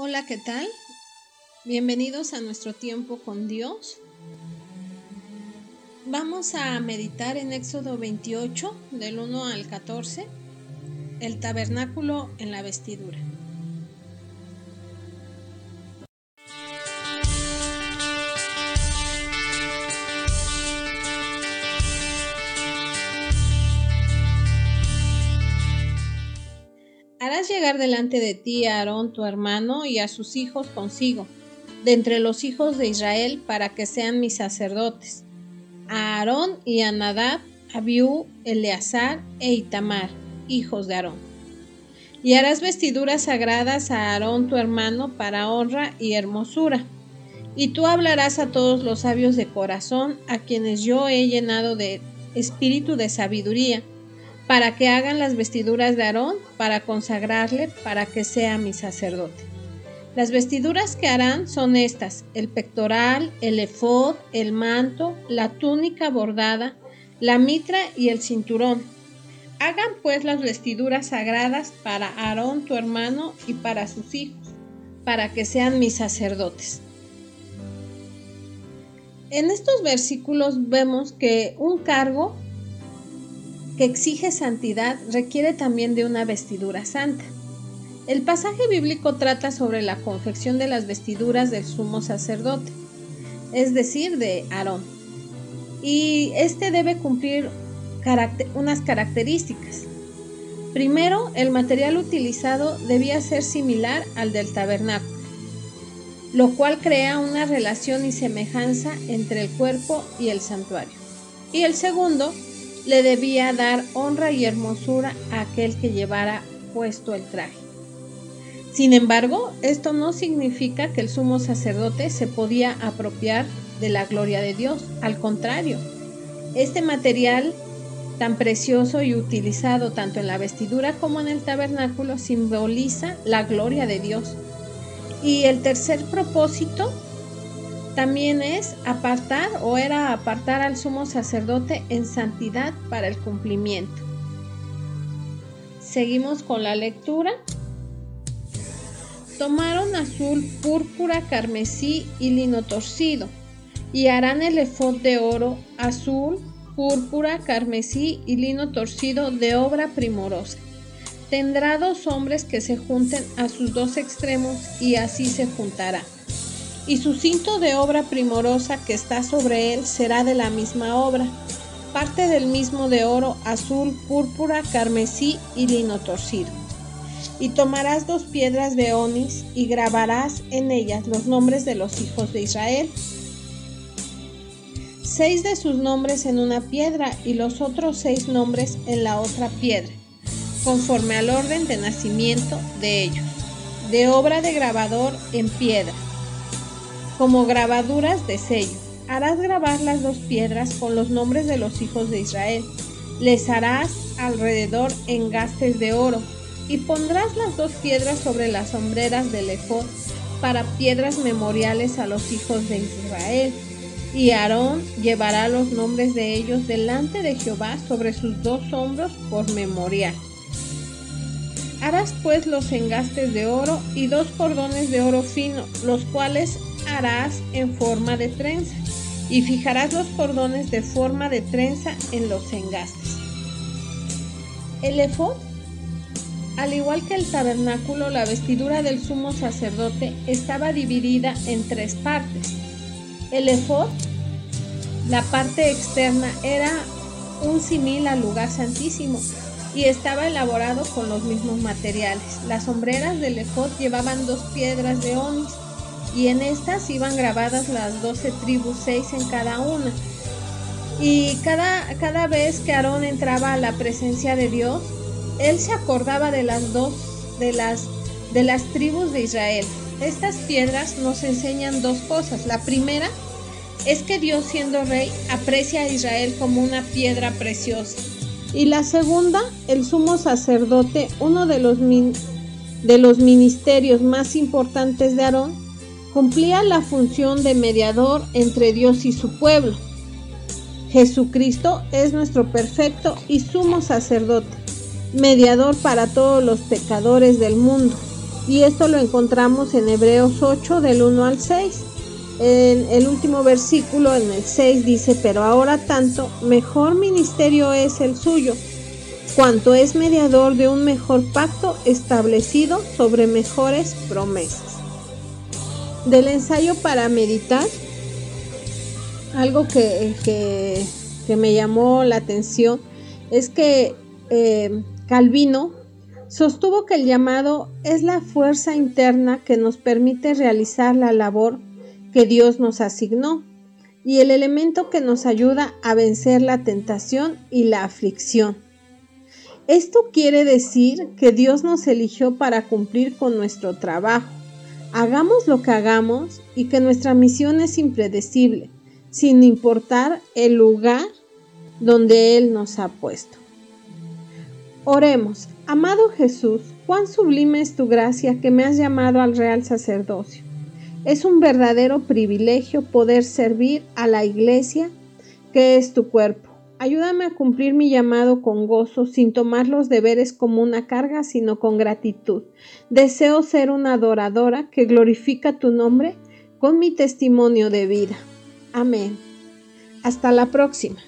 Hola, ¿qué tal? Bienvenidos a nuestro tiempo con Dios. Vamos a meditar en Éxodo 28, del 1 al 14, el tabernáculo en la vestidura. Llegar delante de ti a Aarón tu hermano y a sus hijos consigo, de entre los hijos de Israel, para que sean mis sacerdotes, a Aarón y a Nadab, Abiú, Eleazar e Itamar, hijos de Aarón. Y harás vestiduras sagradas a Aarón tu hermano para honra y hermosura. Y tú hablarás a todos los sabios de corazón, a quienes yo he llenado de espíritu de sabiduría para que hagan las vestiduras de Aarón, para consagrarle, para que sea mi sacerdote. Las vestiduras que harán son estas, el pectoral, el efod, el manto, la túnica bordada, la mitra y el cinturón. Hagan pues las vestiduras sagradas para Aarón tu hermano y para sus hijos, para que sean mis sacerdotes. En estos versículos vemos que un cargo que exige santidad requiere también de una vestidura santa. El pasaje bíblico trata sobre la confección de las vestiduras del sumo sacerdote, es decir, de Aarón. Y este debe cumplir unas características. Primero, el material utilizado debía ser similar al del tabernáculo, lo cual crea una relación y semejanza entre el cuerpo y el santuario. Y el segundo, le debía dar honra y hermosura a aquel que llevara puesto el traje. Sin embargo, esto no significa que el sumo sacerdote se podía apropiar de la gloria de Dios. Al contrario, este material tan precioso y utilizado tanto en la vestidura como en el tabernáculo simboliza la gloria de Dios. Y el tercer propósito también es apartar o era apartar al sumo sacerdote en santidad para el cumplimiento. Seguimos con la lectura. Tomaron azul, púrpura, carmesí y lino torcido, y harán el efod de oro, azul, púrpura, carmesí y lino torcido de obra primorosa. Tendrá dos hombres que se junten a sus dos extremos y así se juntará y su cinto de obra primorosa que está sobre él será de la misma obra, parte del mismo de oro, azul, púrpura, carmesí y lino torcido. Y tomarás dos piedras de onis y grabarás en ellas los nombres de los hijos de Israel. Seis de sus nombres en una piedra y los otros seis nombres en la otra piedra, conforme al orden de nacimiento de ellos, de obra de grabador en piedra como grabaduras de sello. Harás grabar las dos piedras con los nombres de los hijos de Israel. Les harás alrededor engastes de oro y pondrás las dos piedras sobre las sombreras del efod para piedras memoriales a los hijos de Israel. Y Aarón llevará los nombres de ellos delante de Jehová sobre sus dos hombros por memorial. Harás pues los engastes de oro y dos cordones de oro fino, los cuales en forma de trenza y fijarás los cordones de forma de trenza en los engastes. El efod, al igual que el tabernáculo, la vestidura del sumo sacerdote estaba dividida en tres partes. El efod, la parte externa, era un simil al lugar santísimo y estaba elaborado con los mismos materiales. Las sombreras del efod llevaban dos piedras de onis y en estas iban grabadas las doce tribus, seis en cada una. Y cada, cada vez que Aarón entraba a la presencia de Dios, él se acordaba de las dos, de las, de las tribus de Israel. Estas piedras nos enseñan dos cosas. La primera es que Dios siendo rey aprecia a Israel como una piedra preciosa. Y la segunda, el sumo sacerdote, uno de los, de los ministerios más importantes de Aarón, cumplía la función de mediador entre Dios y su pueblo. Jesucristo es nuestro perfecto y sumo sacerdote, mediador para todos los pecadores del mundo. Y esto lo encontramos en Hebreos 8 del 1 al 6. En el último versículo, en el 6, dice, pero ahora tanto, mejor ministerio es el suyo, cuanto es mediador de un mejor pacto establecido sobre mejores promesas. Del ensayo para meditar, algo que, que, me llamó la atención es que eh, Calvino sostuvo que el llamado es la fuerza interna que nos permite realizar la labor que Dios nos asignó y el elemento que nos ayuda a vencer la tentación y la aflicción. Esto quiere decir que Dios nos eligió para cumplir con nuestro trabajo. Hagamos lo que hagamos y que nuestra misión es impredecible, sin importar el lugar donde Él nos ha puesto. Oremos, amado Jesús, cuán sublime es tu gracia que me has llamado al real sacerdocio. Es un verdadero privilegio poder servir a la iglesia que es tu cuerpo. Ayúdame a cumplir mi llamado con gozo, sin tomar los deberes como una carga, sino con gratitud. Deseo ser una adoradora que glorifica tu nombre con mi testimonio de vida. Amén. Hasta la próxima.